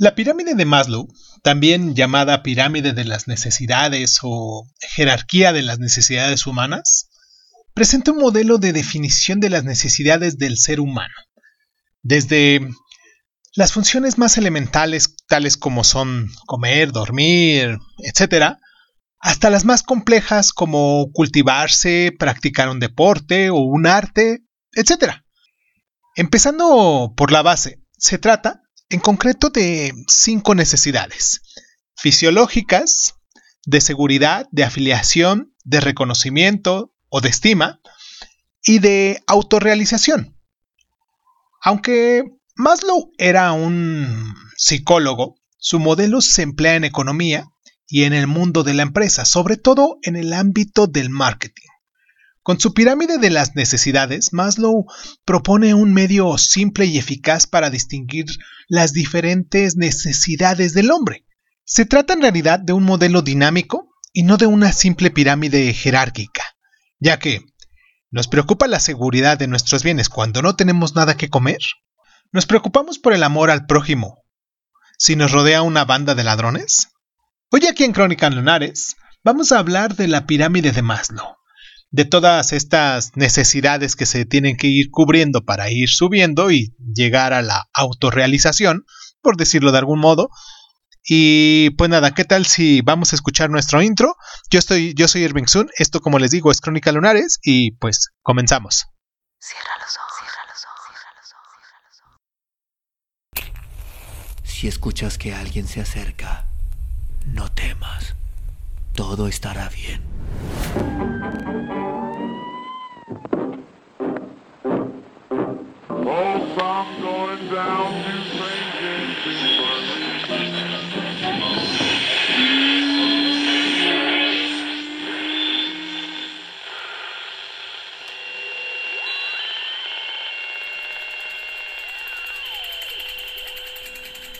La pirámide de Maslow, también llamada pirámide de las necesidades o jerarquía de las necesidades humanas, presenta un modelo de definición de las necesidades del ser humano, desde las funciones más elementales, tales como son comer, dormir, etc., hasta las más complejas como cultivarse, practicar un deporte o un arte, etc. Empezando por la base, se trata en concreto de cinco necesidades fisiológicas, de seguridad, de afiliación, de reconocimiento o de estima y de autorrealización. Aunque Maslow era un psicólogo, su modelo se emplea en economía y en el mundo de la empresa, sobre todo en el ámbito del marketing. Con su pirámide de las necesidades, Maslow propone un medio simple y eficaz para distinguir las diferentes necesidades del hombre. Se trata en realidad de un modelo dinámico y no de una simple pirámide jerárquica, ya que ¿nos preocupa la seguridad de nuestros bienes cuando no tenemos nada que comer? ¿Nos preocupamos por el amor al prójimo si nos rodea una banda de ladrones? Hoy aquí en Crónica Lunares vamos a hablar de la pirámide de Maslow de todas estas necesidades que se tienen que ir cubriendo para ir subiendo y llegar a la autorrealización, por decirlo de algún modo. Y pues nada, ¿qué tal si vamos a escuchar nuestro intro? Yo estoy, yo soy Irving Sun, esto como les digo es Crónica Lunares y pues comenzamos. Cierra los ojos, cierra los ojos, cierra los ojos. Si escuchas que alguien se acerca, no temas, todo estará bien.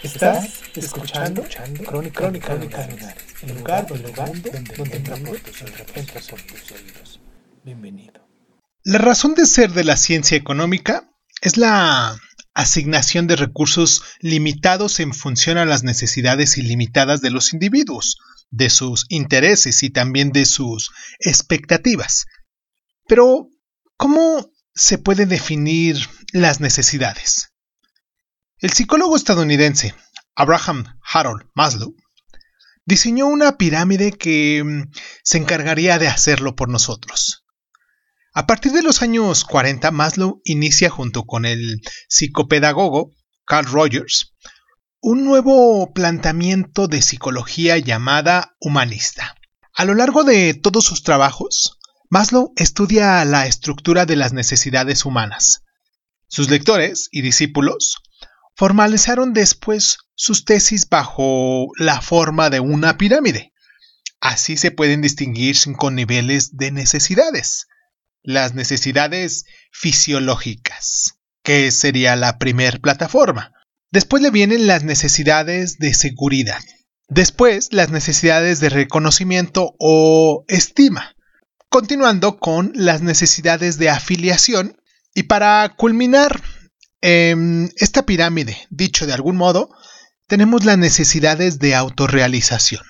Estás escuchando, Crónica, Crónica, el lugar, el lugar donde, donde, donde tus oídos. Bienvenido. La razón de ser de la ciencia económica es la asignación de recursos limitados en función a las necesidades ilimitadas de los individuos, de sus intereses y también de sus expectativas. Pero, ¿cómo se puede definir las necesidades? El psicólogo estadounidense Abraham Harold Maslow diseñó una pirámide que mm, se encargaría de hacerlo por nosotros. A partir de los años 40, Maslow inicia junto con el psicopedagogo Carl Rogers un nuevo planteamiento de psicología llamada humanista. A lo largo de todos sus trabajos, Maslow estudia la estructura de las necesidades humanas. Sus lectores y discípulos formalizaron después sus tesis bajo la forma de una pirámide. Así se pueden distinguir con niveles de necesidades. Las necesidades fisiológicas, que sería la primer plataforma. Después le vienen las necesidades de seguridad. Después las necesidades de reconocimiento o estima. Continuando con las necesidades de afiliación. Y para culminar en esta pirámide, dicho de algún modo, tenemos las necesidades de autorrealización.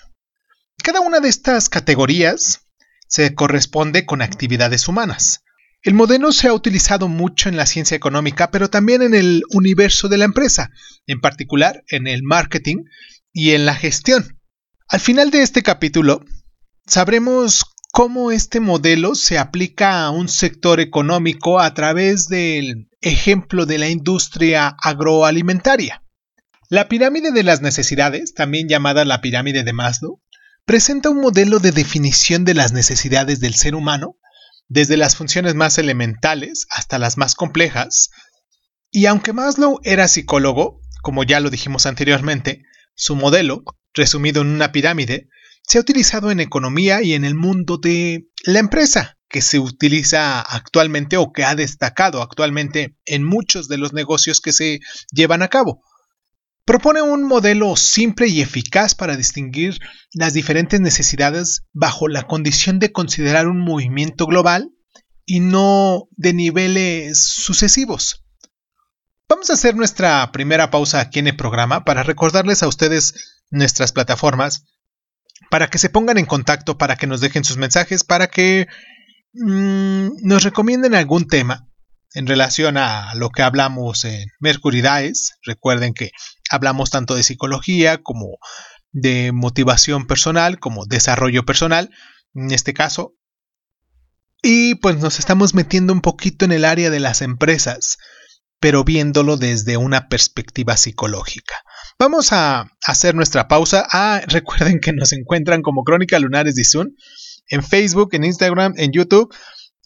Cada una de estas categorías se corresponde con actividades humanas. El modelo se ha utilizado mucho en la ciencia económica, pero también en el universo de la empresa, en particular en el marketing y en la gestión. Al final de este capítulo, sabremos cómo este modelo se aplica a un sector económico a través del ejemplo de la industria agroalimentaria. La pirámide de las necesidades, también llamada la pirámide de Maslow, presenta un modelo de definición de las necesidades del ser humano, desde las funciones más elementales hasta las más complejas, y aunque Maslow era psicólogo, como ya lo dijimos anteriormente, su modelo, resumido en una pirámide, se ha utilizado en economía y en el mundo de la empresa, que se utiliza actualmente o que ha destacado actualmente en muchos de los negocios que se llevan a cabo. Propone un modelo simple y eficaz para distinguir las diferentes necesidades bajo la condición de considerar un movimiento global y no de niveles sucesivos. Vamos a hacer nuestra primera pausa aquí en el programa para recordarles a ustedes nuestras plataformas, para que se pongan en contacto, para que nos dejen sus mensajes, para que mmm, nos recomienden algún tema en relación a lo que hablamos en Mercury Dice. Recuerden que hablamos tanto de psicología como de motivación personal, como desarrollo personal, en este caso. Y pues nos estamos metiendo un poquito en el área de las empresas, pero viéndolo desde una perspectiva psicológica. Vamos a hacer nuestra pausa. Ah, recuerden que nos encuentran como Crónica Lunares de Zoom en Facebook, en Instagram, en YouTube.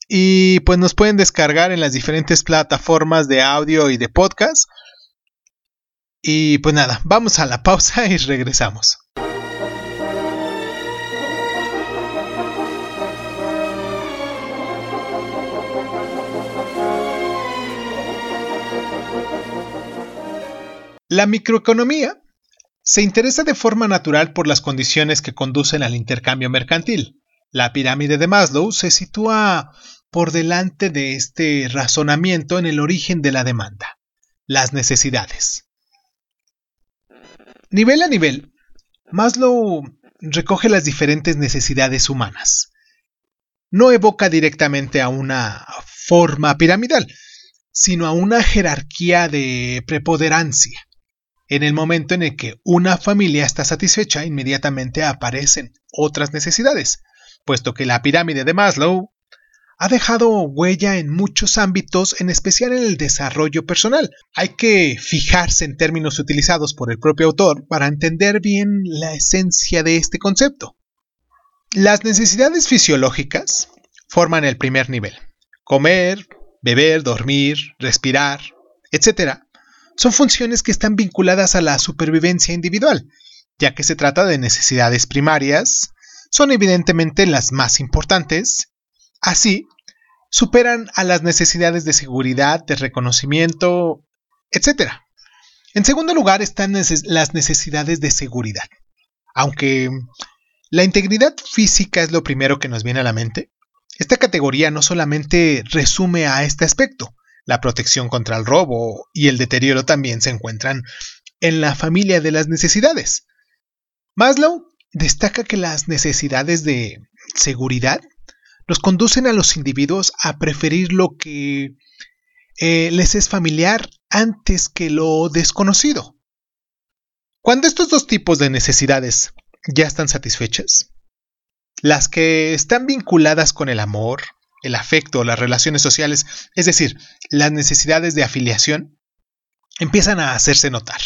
Y pues nos pueden descargar en las diferentes plataformas de audio y de podcast. Y pues nada, vamos a la pausa y regresamos. La microeconomía se interesa de forma natural por las condiciones que conducen al intercambio mercantil. La pirámide de Maslow se sitúa por delante de este razonamiento en el origen de la demanda, las necesidades. Nivel a nivel, Maslow recoge las diferentes necesidades humanas. No evoca directamente a una forma piramidal, sino a una jerarquía de preponderancia en el momento en el que una familia está satisfecha, inmediatamente aparecen otras necesidades, puesto que la pirámide de Maslow ha dejado huella en muchos ámbitos, en especial en el desarrollo personal. Hay que fijarse en términos utilizados por el propio autor para entender bien la esencia de este concepto. Las necesidades fisiológicas forman el primer nivel. Comer, beber, dormir, respirar, etc son funciones que están vinculadas a la supervivencia individual, ya que se trata de necesidades primarias, son evidentemente las más importantes, así superan a las necesidades de seguridad, de reconocimiento, etc. En segundo lugar están las necesidades de seguridad. Aunque la integridad física es lo primero que nos viene a la mente, esta categoría no solamente resume a este aspecto, la protección contra el robo y el deterioro también se encuentran en la familia de las necesidades. Maslow destaca que las necesidades de seguridad nos conducen a los individuos a preferir lo que eh, les es familiar antes que lo desconocido. Cuando estos dos tipos de necesidades ya están satisfechas, las que están vinculadas con el amor, el afecto, las relaciones sociales, es decir, las necesidades de afiliación, empiezan a hacerse notar.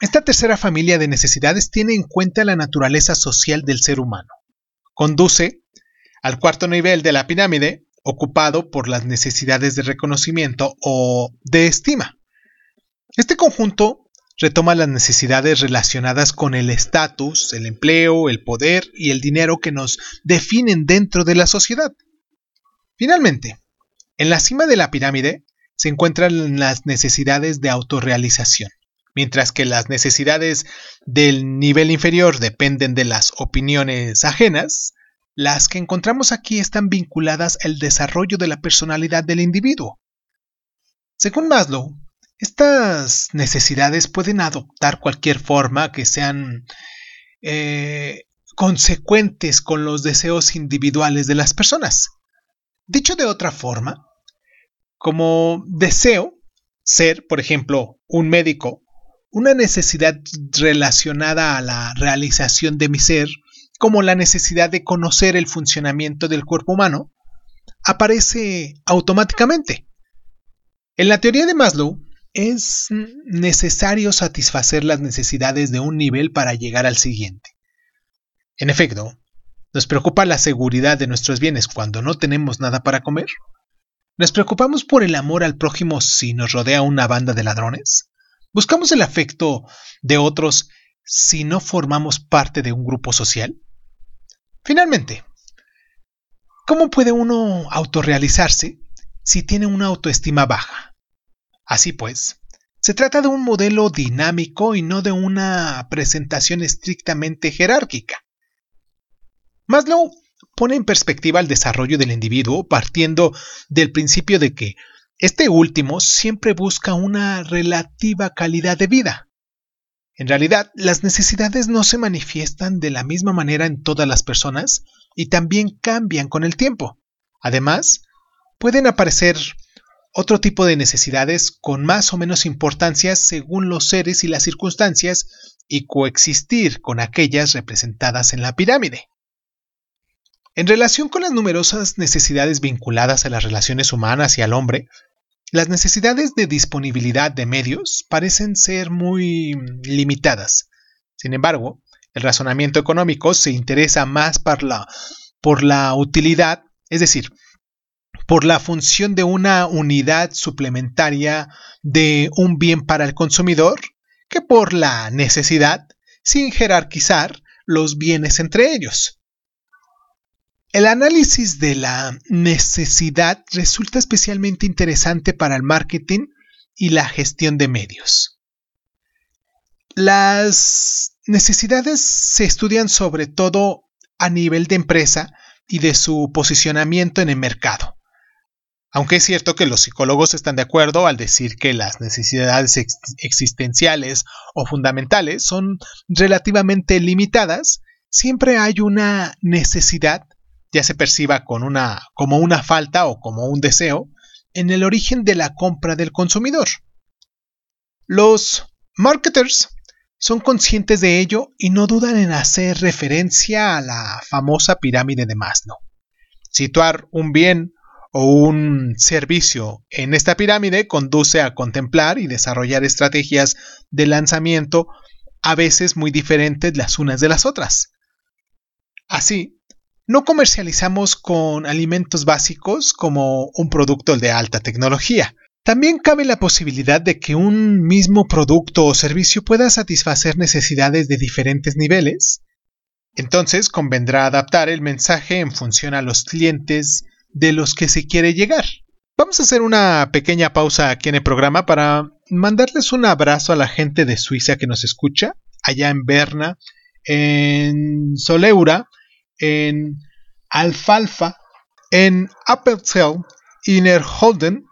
Esta tercera familia de necesidades tiene en cuenta la naturaleza social del ser humano. Conduce al cuarto nivel de la pirámide, ocupado por las necesidades de reconocimiento o de estima. Este conjunto retoma las necesidades relacionadas con el estatus, el empleo, el poder y el dinero que nos definen dentro de la sociedad. Finalmente, en la cima de la pirámide se encuentran las necesidades de autorrealización, mientras que las necesidades del nivel inferior dependen de las opiniones ajenas, las que encontramos aquí están vinculadas al desarrollo de la personalidad del individuo. Según Maslow, estas necesidades pueden adoptar cualquier forma que sean eh, consecuentes con los deseos individuales de las personas. Dicho de otra forma, como deseo ser, por ejemplo, un médico, una necesidad relacionada a la realización de mi ser, como la necesidad de conocer el funcionamiento del cuerpo humano, aparece automáticamente. En la teoría de Maslow, es necesario satisfacer las necesidades de un nivel para llegar al siguiente. En efecto, ¿Nos preocupa la seguridad de nuestros bienes cuando no tenemos nada para comer? ¿Nos preocupamos por el amor al prójimo si nos rodea una banda de ladrones? ¿Buscamos el afecto de otros si no formamos parte de un grupo social? Finalmente, ¿cómo puede uno autorrealizarse si tiene una autoestima baja? Así pues, se trata de un modelo dinámico y no de una presentación estrictamente jerárquica. Maslow pone en perspectiva el desarrollo del individuo partiendo del principio de que Este último siempre busca una relativa calidad de vida. En realidad, las necesidades no se manifiestan de la misma manera en todas las personas y también cambian con el tiempo. Además, pueden aparecer otro tipo de necesidades con más o menos importancia según los seres y las circunstancias y coexistir con aquellas representadas en la pirámide. En relación con las numerosas necesidades vinculadas a las relaciones humanas y al hombre, las necesidades de disponibilidad de medios parecen ser muy limitadas. Sin embargo, el razonamiento económico se interesa más por la, por la utilidad, es decir, por la función de una unidad suplementaria de un bien para el consumidor que por la necesidad, sin jerarquizar los bienes entre ellos. El análisis de la necesidad resulta especialmente interesante para el marketing y la gestión de medios. Las necesidades se estudian sobre todo a nivel de empresa y de su posicionamiento en el mercado. Aunque es cierto que los psicólogos están de acuerdo al decir que las necesidades existenciales o fundamentales son relativamente limitadas, siempre hay una necesidad, ya se perciba como una falta o como un deseo, en el origen de la compra del consumidor. Los marketers son conscientes de ello y no dudan en hacer referencia a la famosa pirámide de Maslow. Situar un bien o un servicio en esta pirámide conduce a contemplar y desarrollar estrategias de lanzamiento a veces muy diferentes las unas de las otras. Así, no comercializamos con alimentos básicos como un producto de alta tecnología. También cabe la posibilidad de que un mismo producto o servicio pueda satisfacer necesidades de diferentes niveles. Entonces convendrá adaptar el mensaje en función a los clientes de los que se quiere llegar. Vamos a hacer una pequeña pausa aquí en el programa para mandarles un abrazo a la gente de Suiza que nos escucha, allá en Berna, en Soleura, en Alfalfa, en Appenzell, Innerholden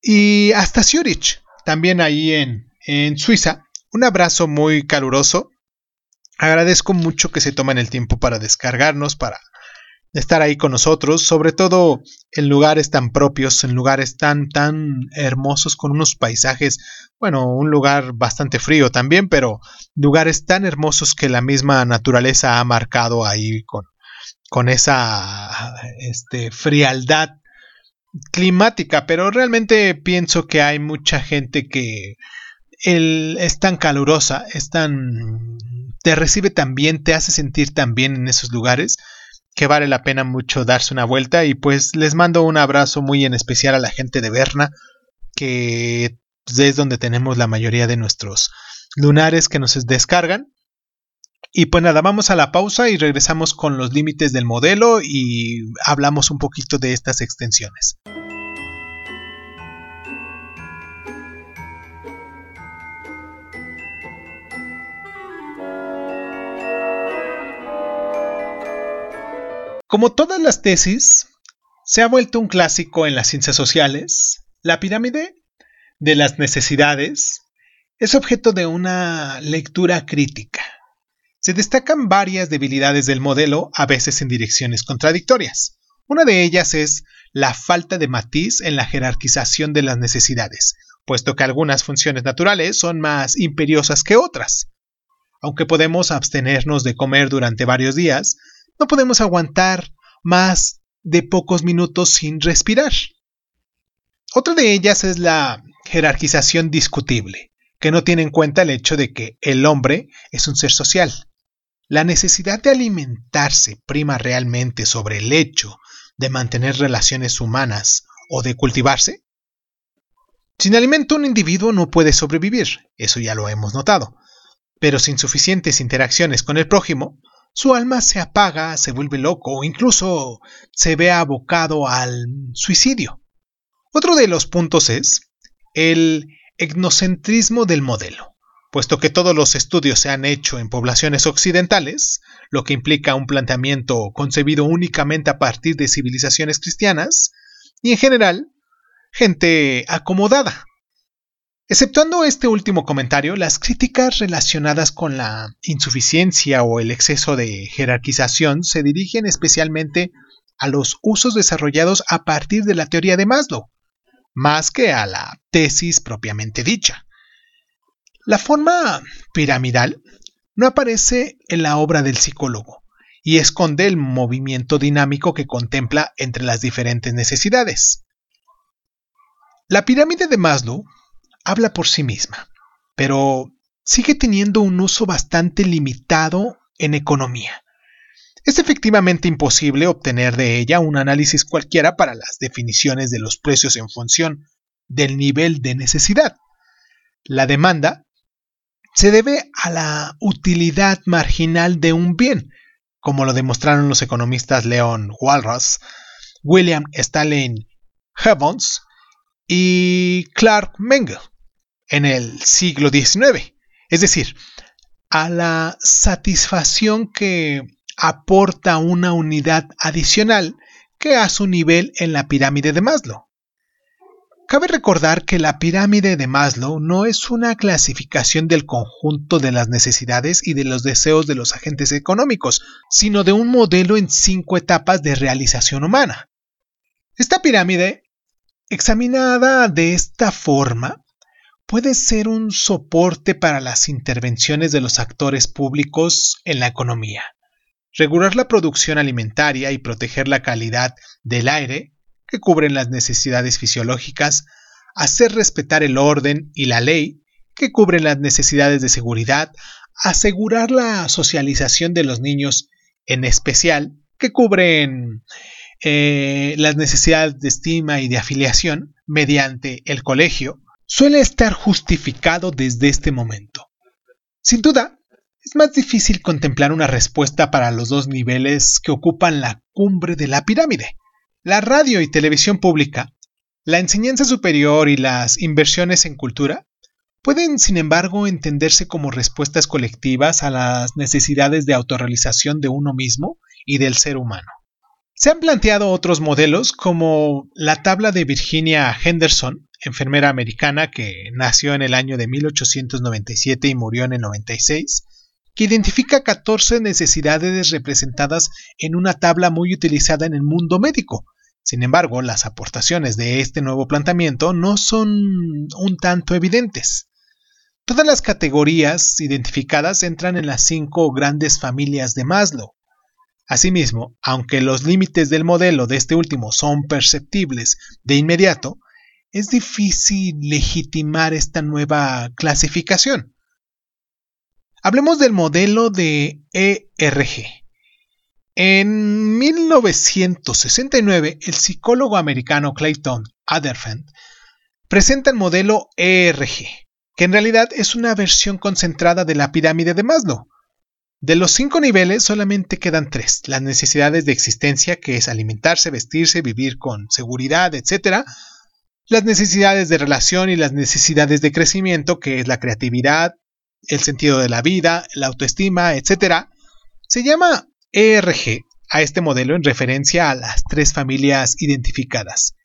y hasta Zurich, también ahí en, en Suiza. Un abrazo muy caluroso. Agradezco mucho que se tomen el tiempo para descargarnos, para estar ahí con nosotros, sobre todo en lugares tan propios, en lugares tan, tan hermosos, con unos paisajes, bueno, un lugar bastante frío también, pero lugares tan hermosos que la misma naturaleza ha marcado ahí con, con esa este, frialdad climática, pero realmente pienso que hay mucha gente que el, es tan calurosa, es tan... te recibe tan te hace sentir tan bien en esos lugares, que vale la pena mucho darse una vuelta y pues les mando un abrazo muy en especial a la gente de Berna que es donde tenemos la mayoría de nuestros lunares que nos descargan. Y pues nada, vamos a la pausa y regresamos con los límites del modelo y hablamos un poquito de estas extensiones. Como todas las tesis, se ha vuelto un clásico en las ciencias sociales. La pirámide de las necesidades es objeto de una lectura crítica. Se destacan varias debilidades del modelo, a veces en direcciones contradictorias. Una de ellas es la falta de matiz en la jerarquización de las necesidades, puesto que algunas funciones naturales son más imperiosas que otras. Aunque podemos abstenernos de comer durante varios días, no podemos aguantar más de pocos minutos sin respirar. Otra de ellas es la jerarquización discutible, que no tiene en cuenta el hecho de que el hombre es un ser social. La necesidad de alimentarse prima realmente sobre el hecho de mantener relaciones humanas o de cultivarse. Sin alimento un individuo no puede sobrevivir, eso ya lo hemos notado, pero sin suficientes interacciones con el prójimo, su alma se apaga, se vuelve loco incluso se ve abocado al suicidio. Otro de los puntos es el etnocentrismo del modelo, puesto que todos los estudios se han hecho en poblaciones occidentales, lo que implica un planteamiento concebido únicamente a partir de civilizaciones cristianas, y en general gente acomodada. Exceptuando este último comentario, las críticas relacionadas con la insuficiencia o el exceso de jerarquización se dirigen especialmente a los usos desarrollados a partir de la teoría de Maslow, más que a la tesis propiamente dicha. La forma piramidal no aparece en la obra del psicólogo y esconde el movimiento dinámico que contempla entre las diferentes necesidades. La pirámide de Maslow habla por sí misma, pero sigue teniendo un uso bastante limitado en economía. Es efectivamente imposible obtener de ella un análisis cualquiera para las definiciones de los precios en función del nivel de necesidad. La demanda se debe a la utilidad marginal de un bien, como lo demostraron los economistas Leon Walras, William Stalin Heavons y Clark Mengel en el siglo XIX, es decir, a la satisfacción que aporta una unidad adicional que a su nivel en la pirámide de Maslow. Cabe recordar que la pirámide de Maslow no es una clasificación del conjunto de las necesidades y de los deseos de los agentes económicos, sino de un modelo en cinco etapas de realización humana. Esta pirámide, examinada de esta forma, puede ser un soporte para las intervenciones de los actores públicos en la economía. Regular la producción alimentaria y proteger la calidad del aire, que cubren las necesidades fisiológicas, hacer respetar el orden y la ley, que cubren las necesidades de seguridad, asegurar la socialización de los niños, en especial, que cubren eh, las necesidades de estima y de afiliación mediante el colegio, suele estar justificado desde este momento. Sin duda, es más difícil contemplar una respuesta para los dos niveles que ocupan la cumbre de la pirámide. La radio y televisión pública, la enseñanza superior y las inversiones en cultura pueden, sin embargo, entenderse como respuestas colectivas a las necesidades de autorrealización de uno mismo y del ser humano. Se han planteado otros modelos como la tabla de Virginia Henderson, enfermera americana que nació en el año de 1897 y murió en el 96, que identifica 14 necesidades representadas en una tabla muy utilizada en el mundo médico. Sin embargo, las aportaciones de este nuevo planteamiento no son un tanto evidentes. Todas las categorías identificadas entran en las cinco grandes familias de Maslow. Asimismo, aunque los límites del modelo de este último son perceptibles de inmediato, es difícil legitimar esta nueva clasificación. Hablemos del modelo de ERG. En 1969, el psicólogo americano Clayton Adderfeld presenta el modelo ERG, que en realidad es una versión concentrada de la pirámide de Maslow. De los cinco niveles solamente quedan tres, las necesidades de existencia, que es alimentarse, vestirse, vivir con seguridad, etc., las necesidades de relación y las necesidades de crecimiento, que es la creatividad, el sentido de la vida, la autoestima, etc., se llama ERG a este modelo en referencia a las tres familias identificadas.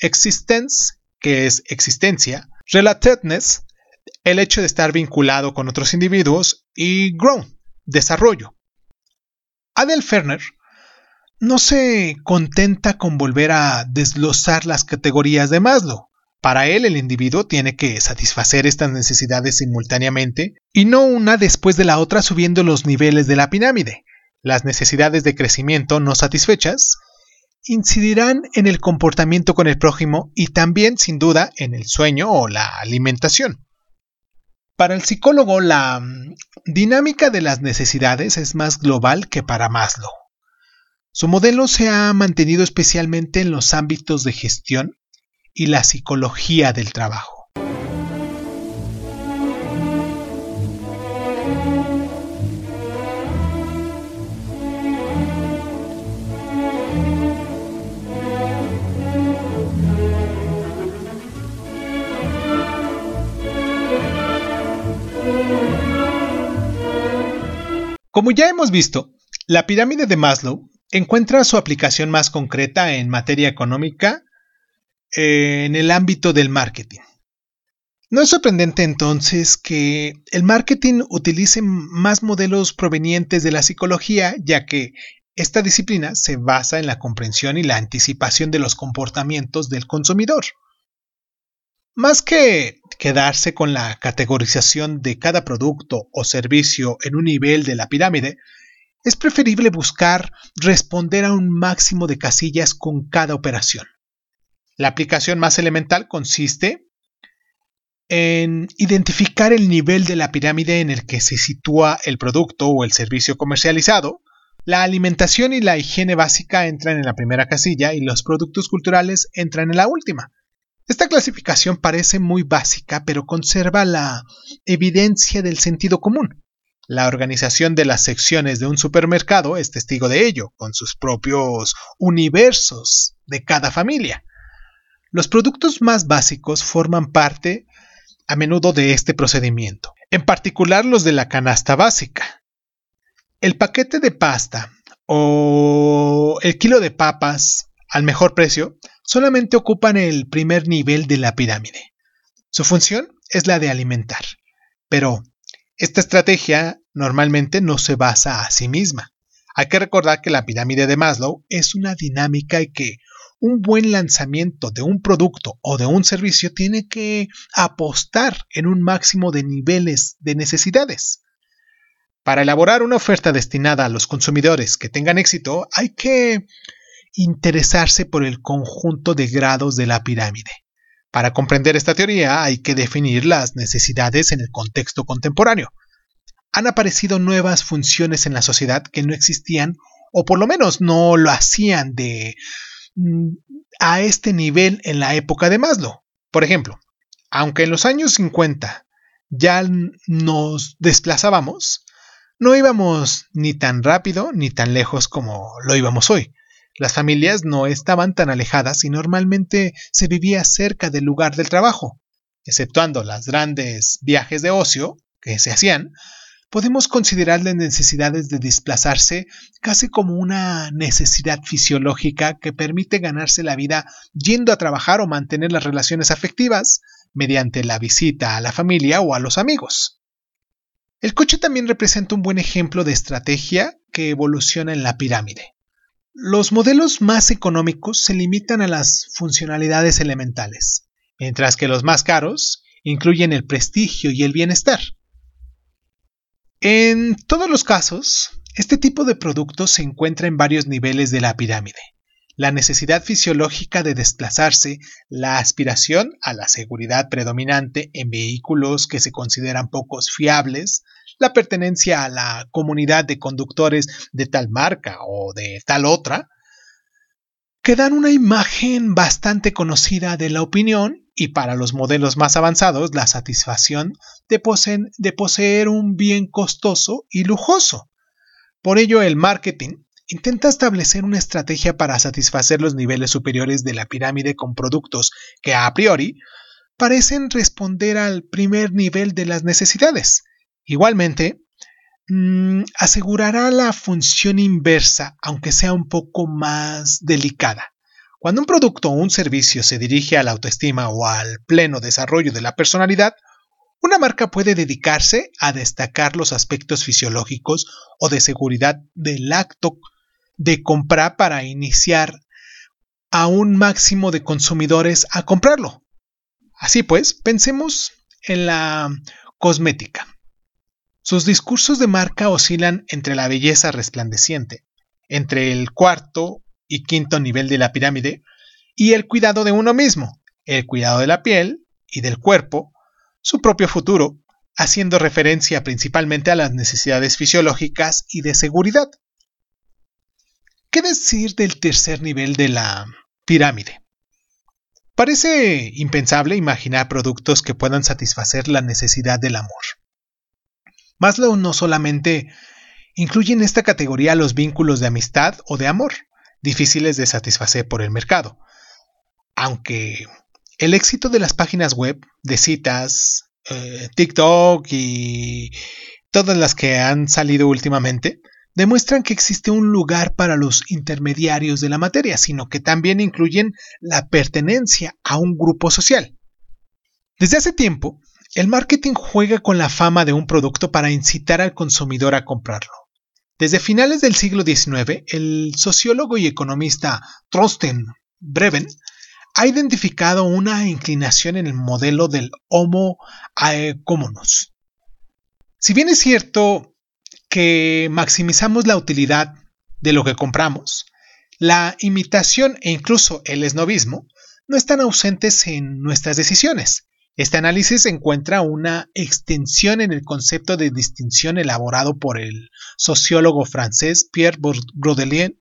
Existence, que es existencia, relatedness, el hecho de estar vinculado con otros individuos, y grown, desarrollo. Adel Ferner no se contenta con volver a desglosar las categorías de Maslow. Para él el individuo tiene que satisfacer estas necesidades simultáneamente y no una después de la otra subiendo los niveles de la pirámide. Las necesidades de crecimiento no satisfechas incidirán en el comportamiento con el prójimo y también sin duda en el sueño o la alimentación. Para el psicólogo la mm, dinámica de las necesidades es más global que para Maslow. Su modelo se ha mantenido especialmente en los ámbitos de gestión y la psicología del trabajo. Como ya hemos visto, la pirámide de Maslow encuentra su aplicación más concreta en materia económica eh, en el ámbito del marketing. No es sorprendente entonces que el marketing utilice más modelos provenientes de la psicología, ya que esta disciplina se basa en la comprensión y la anticipación de los comportamientos del consumidor. Más que quedarse con la categorización de cada producto o servicio en un nivel de la pirámide, es preferible buscar responder a un máximo de casillas con cada operación. La aplicación más elemental consiste en identificar el nivel de la pirámide en el que se sitúa el producto o el servicio comercializado. La alimentación y la higiene básica entran en la primera casilla y los productos culturales entran en la última. Esta clasificación parece muy básica, pero conserva la evidencia del sentido común. La organización de las secciones de un supermercado es testigo de ello, con sus propios universos de cada familia. Los productos más básicos forman parte a menudo de este procedimiento, en particular los de la canasta básica. El paquete de pasta o el kilo de papas al mejor precio solamente ocupan el primer nivel de la pirámide. Su función es la de alimentar, pero esta estrategia normalmente no se basa a sí misma. Hay que recordar que la pirámide de Maslow es una dinámica y que un buen lanzamiento de un producto o de un servicio tiene que apostar en un máximo de niveles de necesidades. Para elaborar una oferta destinada a los consumidores que tengan éxito, hay que interesarse por el conjunto de grados de la pirámide. Para comprender esta teoría hay que definir las necesidades en el contexto contemporáneo. Han aparecido nuevas funciones en la sociedad que no existían o por lo menos no lo hacían de mm, a este nivel en la época de Maslow. Por ejemplo, aunque en los años 50 ya nos desplazábamos, no íbamos ni tan rápido ni tan lejos como lo íbamos hoy. Las familias no estaban tan alejadas y normalmente se vivía cerca del lugar del trabajo. Exceptuando las grandes viajes de ocio que se hacían, podemos considerar las necesidades de desplazarse casi como una necesidad fisiológica que permite ganarse la vida yendo a trabajar o mantener las relaciones afectivas mediante la visita a la familia o a los amigos. El coche también representa un buen ejemplo de estrategia que evoluciona en la pirámide. Los modelos más económicos se limitan a las funcionalidades elementales, mientras que los más caros incluyen el prestigio y el bienestar. En todos los casos, este tipo de productos se encuentra en varios niveles de la pirámide. La necesidad fisiológica de desplazarse, la aspiración a la seguridad predominante en vehículos que se consideran pocos fiables, la pertenencia a la comunidad de conductores de tal marca o de tal otra, que dan una imagen bastante conocida de la opinión y para los modelos más avanzados la satisfacción de, de poseer un bien costoso y lujoso. Por ello el marketing intenta establecer una estrategia para satisfacer los niveles superiores de la pirámide con productos que a priori parecen responder al primer nivel de las necesidades, Igualmente, mm, asegurará la función inversa, aunque sea un poco más delicada. Cuando un producto o un servicio se dirige a la autoestima o al pleno desarrollo de la personalidad, una marca puede dedicarse a destacar los aspectos fisiológicos o de seguridad del acto de comprar para iniciar a un máximo de consumidores a comprarlo. Así pues, pensemos en la cosmética. Sus discursos de marca oscilan entre la belleza resplandeciente, entre el cuarto y quinto nivel de la pirámide, y el cuidado de uno mismo, el cuidado de la piel y del cuerpo, su propio futuro, haciendo referencia principalmente a las necesidades fisiológicas y de seguridad. ¿Qué decir del tercer nivel de la pirámide? Parece impensable imaginar productos que puedan satisfacer la necesidad del amor. Maslow no solamente incluye en esta categoría los vínculos de amistad o de amor, difíciles de satisfacer por el mercado. Aunque el éxito de las páginas web, de citas, eh, TikTok y todas las que han salido últimamente, demuestran que existe un lugar para los intermediarios de la materia, sino que también incluyen la pertenencia a un grupo social. Desde hace tiempo, el marketing juega con la fama de un producto para incitar al consumidor a comprarlo. Desde finales del siglo XIX, el sociólogo y economista Trosten Breven ha identificado una inclinación en el modelo del Homo economos. Si bien es cierto que maximizamos la utilidad de lo que compramos, la imitación e incluso el esnovismo no están ausentes en nuestras decisiones. Este análisis encuentra una extensión en el concepto de distinción elaborado por el sociólogo francés Pierre Bourdieu,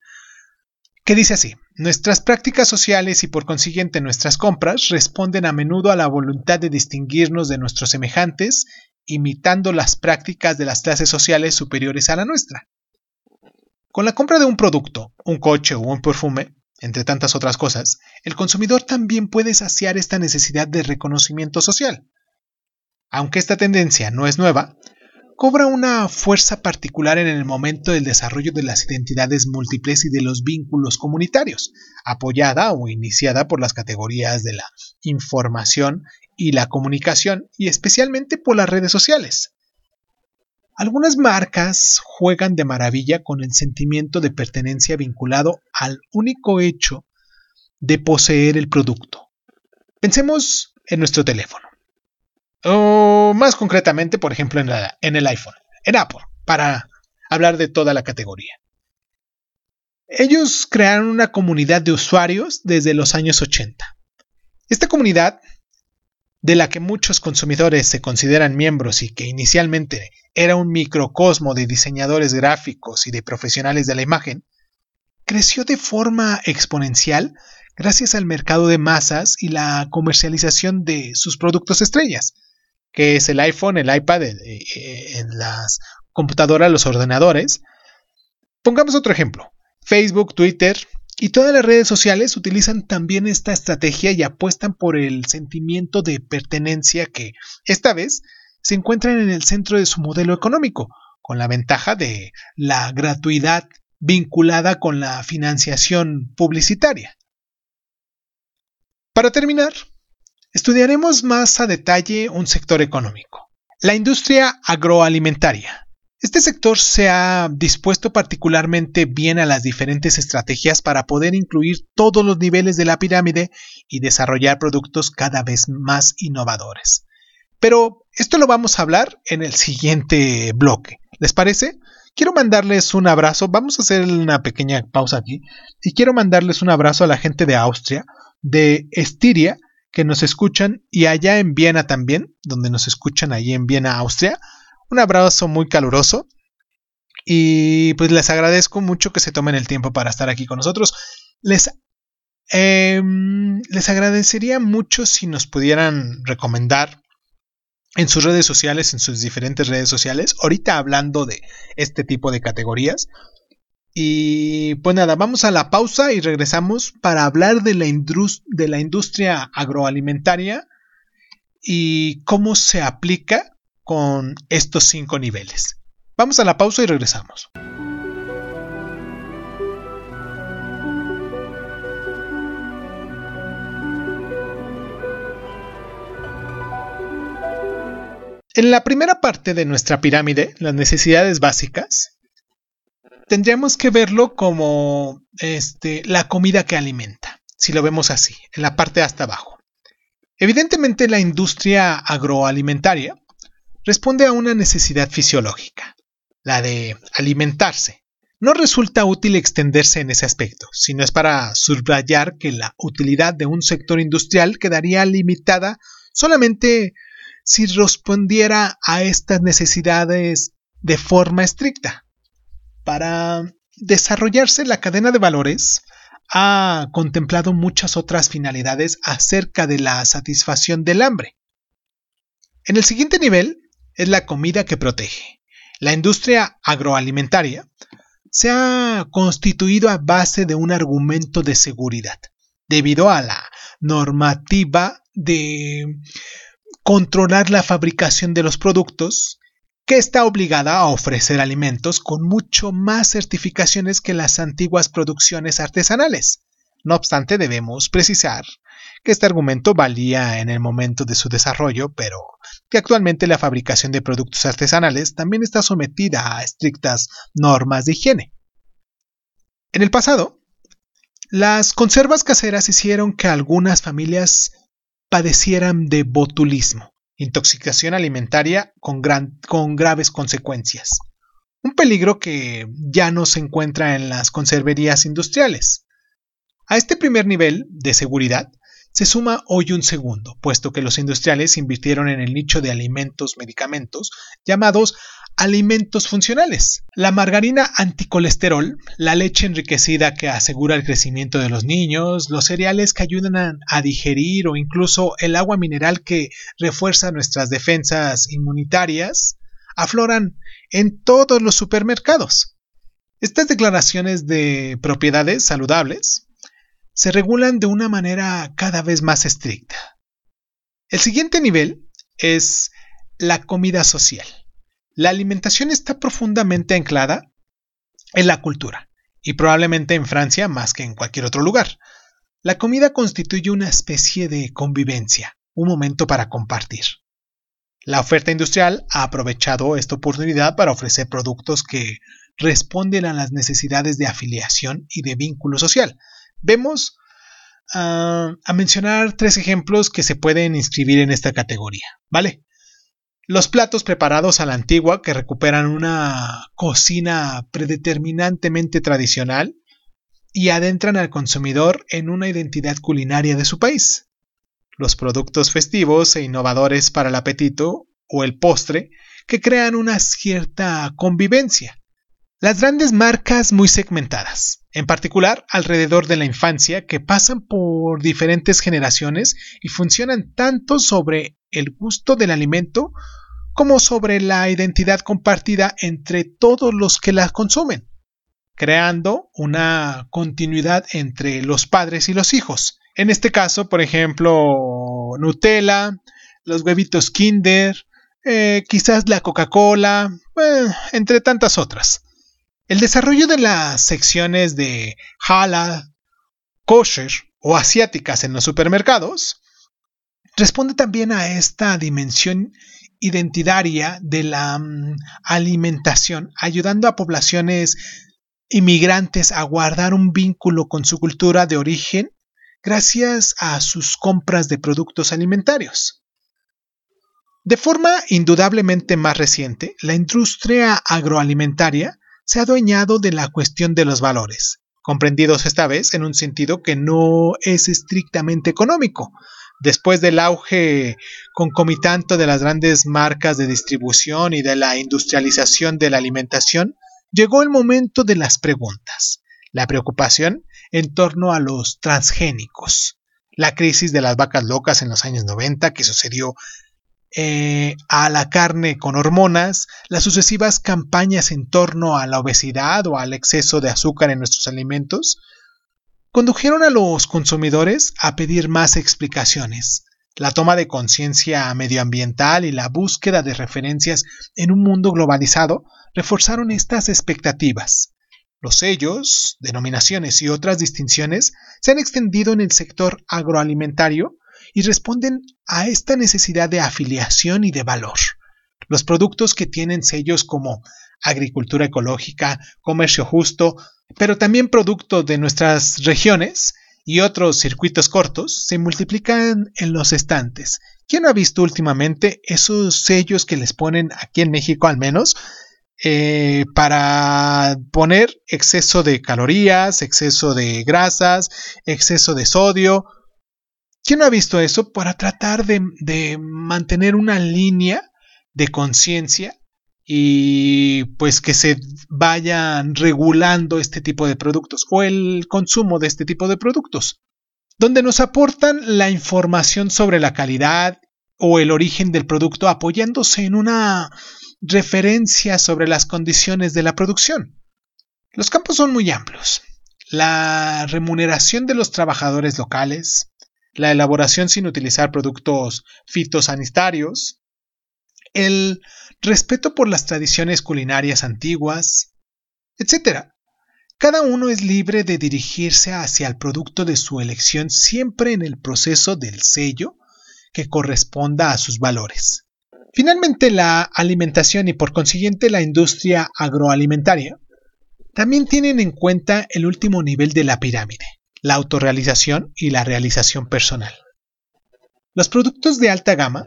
que dice así, Nuestras prácticas sociales y por consiguiente nuestras compras responden a menudo a la voluntad de distinguirnos de nuestros semejantes, imitando las prácticas de las clases sociales superiores a la nuestra. Con la compra de un producto, un coche o un perfume, entre tantas otras cosas, el consumidor también puede saciar esta necesidad de reconocimiento social. Aunque esta tendencia no es nueva, cobra una fuerza particular en el momento del desarrollo de las identidades múltiples y de los vínculos comunitarios, apoyada o iniciada por las categorías de la información y la comunicación y especialmente por las redes sociales. Algunas marcas juegan de maravilla con el sentimiento de pertenencia vinculado al único hecho de poseer el producto. Pensemos en nuestro teléfono. O más concretamente, por ejemplo, en, en el iPhone, en Apple, para hablar de toda la categoría. Ellos crearon una comunidad de usuarios desde los años 80. Esta comunidad, de la que muchos consumidores se consideran miembros y que inicialmente era un microcosmo de diseñadores gráficos y de profesionales de la imagen, creció de forma exponencial gracias al mercado de masas y la comercialización de sus productos estrellas, que es el iPhone, el iPad, en las computadoras, los ordenadores. Pongamos otro ejemplo. Facebook, Twitter y todas las redes sociales utilizan también esta estrategia y apuestan por el sentimiento de pertenencia que, esta vez, se encuentran en el centro de su modelo económico, con la ventaja de la gratuidad vinculada con la financiación publicitaria. Para terminar, Estudiaremos más a detalle un sector económico, la industria agroalimentaria. Este sector se ha dispuesto particularmente bien a las diferentes estrategias para poder incluir todos los niveles de la pirámide y desarrollar productos cada vez más innovadores. Pero esto lo vamos a hablar en el siguiente bloque. ¿Les parece? Quiero mandarles un abrazo. Vamos a hacer una pequeña pausa aquí. Y quiero mandarles un abrazo a la gente de Austria, de Estiria, que nos escuchan y allá en Viena también, donde nos escuchan ahí en Viena, Austria. Un abrazo muy caluroso y pues les agradezco mucho que se tomen el tiempo para estar aquí con nosotros. Les, em, les agradecería mucho si nos pudieran recomendar en sus redes sociales, en sus diferentes redes sociales, ahorita hablando de este tipo de categorías, y pues nada, vamos a la pausa y regresamos para hablar de la, de la industria agroalimentaria y cómo se aplica con estos cinco niveles. Vamos a la pausa y regresamos. En la primera parte de nuestra pirámide, las necesidades básicas, tendríamos que verlo como este, la comida que alimenta, si lo vemos así, en la parte hasta abajo. Evidentemente la industria agroalimentaria responde a una necesidad fisiológica, la de alimentarse. No resulta útil extenderse en ese aspecto, sino es para subrayar que la utilidad de un sector industrial quedaría limitada solamente si respondiera a estas necesidades de forma estricta. Para desarrollarse la cadena de valores ha contemplado muchas otras finalidades acerca de la satisfacción del hambre. En el siguiente nivel es la comida que protege. La industria agroalimentaria se ha constituido a base de un argumento de seguridad, debido a la normativa de controlar la fabricación de los productos que está obligada a ofrecer alimentos con mucho más certificaciones que las antiguas producciones artesanales. No obstante, debemos precisar que este argumento valía en el momento de su desarrollo, pero que actualmente la fabricación de productos artesanales también está sometida a estrictas normas de higiene. En el pasado, las conservas caseras hicieron que algunas familias padecieran de botulismo, intoxicación alimentaria con, con graves consecuencias. Un peligro que ya no se encuentra en las conserverías industriales. A este primer nivel de seguridad se suma hoy un segundo, puesto que los industriales invirtieron en el nicho de alimentos medicamentos llamados alimentos funcionales. La margarina anticolesterol, la leche enriquecida que asegura el crecimiento de los niños, los cereales que ayudan a, digerir o incluso el agua mineral que refuerza nuestras defensas inmunitarias, afloran en todos los supermercados. Estas declaraciones de propiedades saludables se regulan de una manera cada vez más estricta. El siguiente nivel es la comida social. La alimentación está profundamente anclada en la cultura, y probablemente en Francia más que en cualquier otro lugar. La comida constituye una especie de convivencia, un momento para compartir. La oferta industrial ha aprovechado esta oportunidad para ofrecer productos que responden a las necesidades de afiliación y de vínculo social, Vemos ah, a mencionar tres ejemplos que se pueden inscribir en esta categoría, ¿vale? Los platos preparados a la antigua que recuperan una cocina predeterminantemente tradicional y adentran al consumidor en una identidad culinaria de su país. Los productos festivos e innovadores para el apetito o el postre que crean una cierta convivencia las grandes marcas muy segmentadas, en particular alrededor de la infancia, que pasan por diferentes generaciones y funcionan tanto sobre el gusto del alimento como sobre la identidad compartida entre todos los que la consumen, creando una continuidad entre los padres y los hijos. En este caso, por ejemplo, Nutella, los huevitos Kinder, eh, quizás la Coca-Cola, eh, entre tantas otras. El desarrollo de las secciones de halal, kosher o asiáticas en los supermercados responde también a esta dimensión identitaria de la mm, alimentación, ayudando a poblaciones inmigrantes a guardar un vínculo con su cultura de origen gracias a sus compras de productos alimentarios. De forma indudablemente más reciente, la industria agroalimentaria se ha adueñado de la cuestión de los valores, comprendidos esta vez en un sentido que no es estrictamente económico. Después del auge concomitante de las grandes marcas de distribución y de la industrialización de la alimentación, llegó el momento de las preguntas. La preocupación en torno a los transgénicos. La crisis de las vacas locas en los años 90 que sucedió eh, a la carne con hormonas, las sucesivas campañas en torno a la obesidad o al exceso de azúcar en nuestros alimentos, condujeron a los consumidores a pedir más explicaciones. La toma de conciencia medioambiental y la búsqueda de referencias en un mundo globalizado reforzaron estas expectativas. Los sellos, denominaciones y otras distinciones se han extendido en el sector agroalimentario y responden a esta necesidad de afiliación y de valor. Los productos que tienen sellos como agricultura ecológica, comercio justo, pero también productos de nuestras regiones y otros circuitos cortos se multiplican en los estantes. ¿Quién ha visto últimamente esos sellos que les ponen aquí en México al menos eh, para poner exceso de calorías, exceso de grasas, exceso de sodio ¿Quién no ha visto eso? Para tratar de, mantener una línea de conciencia y pues que se vayan regulando este tipo de productos o el consumo de este tipo de productos, donde nos aportan la información sobre la calidad o el origen del producto apoyándose en una referencia sobre las condiciones de la producción. Los campos son muy amplios. La remuneración de los trabajadores locales, la elaboración sin utilizar productos fitosanitarios, el respeto por las tradiciones culinarias antiguas, etc. Cada uno es libre de dirigirse hacia el producto de su elección siempre en el proceso del sello que corresponda a sus valores. Finalmente, la alimentación y por consiguiente la industria agroalimentaria también tienen en cuenta el último nivel de la pirámide, la autorrealización y la realización personal. Los productos de alta gama,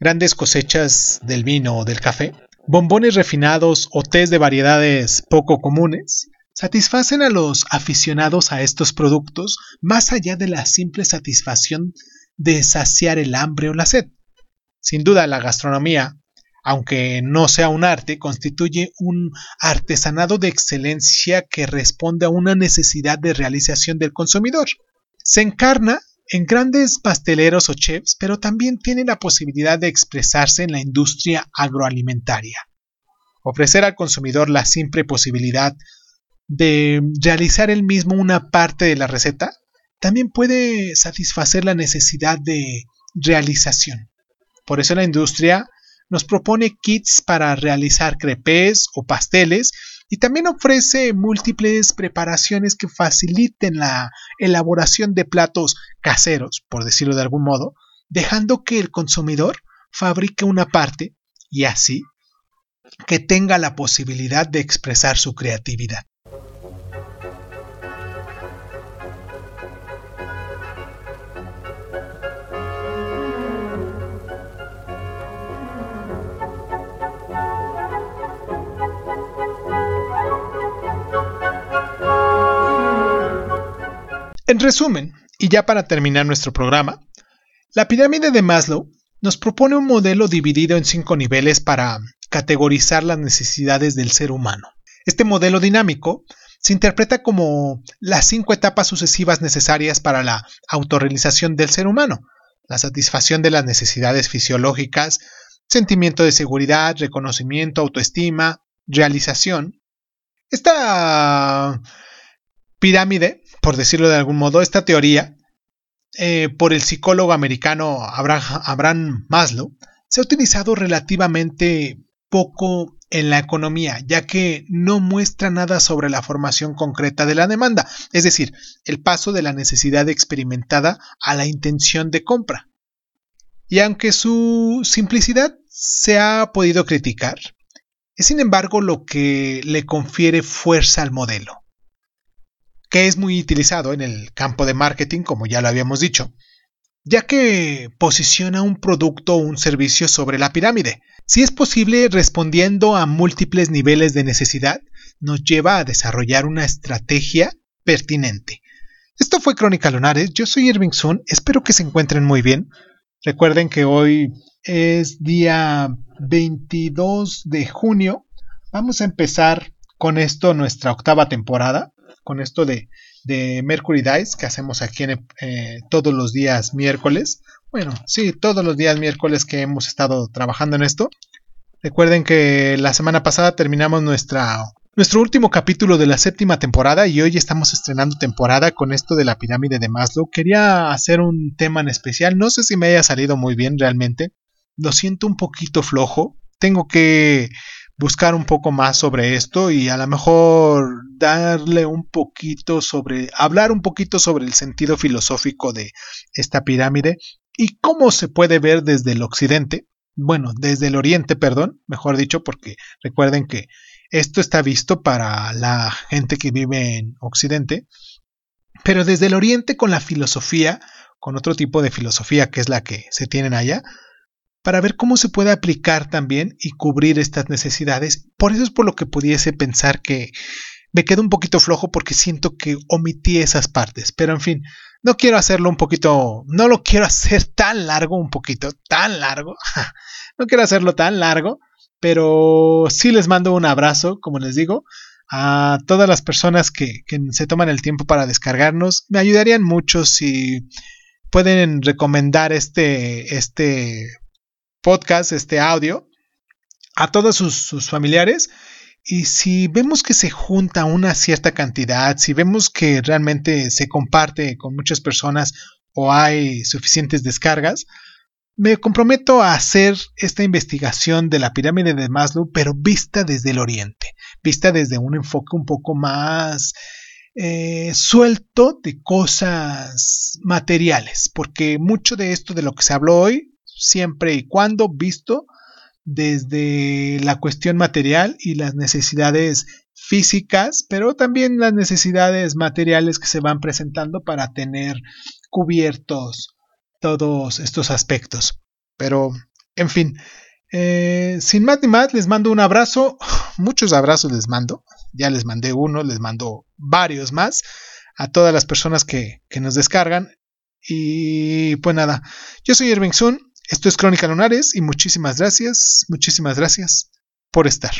grandes cosechas del vino o del café, bombones refinados o tés de variedades poco comunes, satisfacen a los aficionados a estos productos más allá de la simple satisfacción de saciar el hambre o la sed. Sin duda, la gastronomía, aunque no sea un arte, constituye un artesanado de excelencia que responde a una necesidad de realización del consumidor. Se encarna en grandes pasteleros o chefs, pero también tiene la posibilidad de expresarse en la industria agroalimentaria. Ofrecer al consumidor la simple posibilidad de realizar él mismo una parte de la receta también puede satisfacer la necesidad de realización. Por eso la industria nos propone kits para realizar crepes o pasteles y también ofrece múltiples preparaciones que faciliten la elaboración de platos caseros, por decirlo de algún modo, dejando que el consumidor fabrique una parte y así que tenga la posibilidad de expresar su creatividad. En resumen, y ya para terminar nuestro programa, la pirámide de Maslow nos propone un modelo dividido en cinco niveles para categorizar las necesidades del ser humano. Este modelo dinámico se interpreta como las cinco etapas sucesivas necesarias para la autorrealización del ser humano, la satisfacción de las necesidades fisiológicas, sentimiento de seguridad, reconocimiento, autoestima, realización. Esta pirámide por decirlo de algún modo, esta teoría eh, por el psicólogo americano Abraham, Maslow se ha utilizado relativamente poco en la economía, ya que no muestra nada sobre la formación concreta de la demanda, es decir, el paso de la necesidad experimentada a la intención de compra. Y aunque su simplicidad se ha podido criticar, es sin embargo lo que le confiere fuerza al modelo que es muy utilizado en el campo de marketing, como ya lo habíamos dicho, ya que posiciona un producto o un servicio sobre la pirámide. Si es posible, respondiendo a múltiples niveles de necesidad, nos lleva a desarrollar una estrategia pertinente. Esto fue Crónica Lunares, yo soy Irving Sun, espero que se encuentren muy bien. Recuerden que hoy es día 22 de junio. Vamos a empezar con esto nuestra octava temporada con esto de, Mercury Dice que hacemos aquí en, eh, todos los días miércoles. Bueno, sí, todos los días miércoles que hemos estado trabajando en esto. Recuerden que la semana pasada terminamos nuestra, nuestro último capítulo de la séptima temporada y hoy estamos estrenando temporada con esto de la pirámide de Maslow. Quería hacer un tema en especial, no sé si me haya salido muy bien realmente. Lo siento un poquito flojo. Tengo que buscar un poco más sobre esto y a lo mejor darle un poquito sobre, hablar un poquito sobre el sentido filosófico de esta pirámide y cómo se puede ver desde el occidente, bueno, desde el oriente, perdón, mejor dicho, porque recuerden que esto está visto para la gente que vive en occidente, pero desde el oriente con la filosofía, con otro tipo de filosofía que es la que se tienen allá, para ver cómo se puede aplicar también y cubrir estas necesidades. Por eso es por lo que pudiese pensar que me quedo un poquito flojo porque siento que omití esas partes. Pero en fin, no quiero hacerlo un poquito, no lo quiero hacer tan largo, un poquito, tan largo. no quiero hacerlo tan largo, pero sí les mando un abrazo, como les digo, a todas las personas que, que se toman el tiempo para descargarnos. Me ayudarían mucho si pueden recomendar este, este podcast, este audio, a todos sus, familiares. Y si vemos que se junta una cierta cantidad, si vemos que realmente se comparte con muchas personas o hay suficientes descargas, me comprometo a hacer esta investigación de la pirámide de Maslow, pero vista desde el oriente, vista desde un enfoque un poco más eh, suelto de cosas materiales, porque mucho de esto de lo que se habló hoy, siempre y cuando visto desde la cuestión material y las necesidades físicas, pero también las necesidades materiales que se van presentando para tener cubiertos todos estos aspectos. Pero, en fin, eh, sin más ni más, les mando un abrazo, muchos abrazos les mando, ya les mandé uno, les mando varios más a todas las personas que, que nos descargan. Y pues nada, yo soy Irving Sun, esto es Crónica Lunares y muchísimas gracias, muchísimas gracias por estar.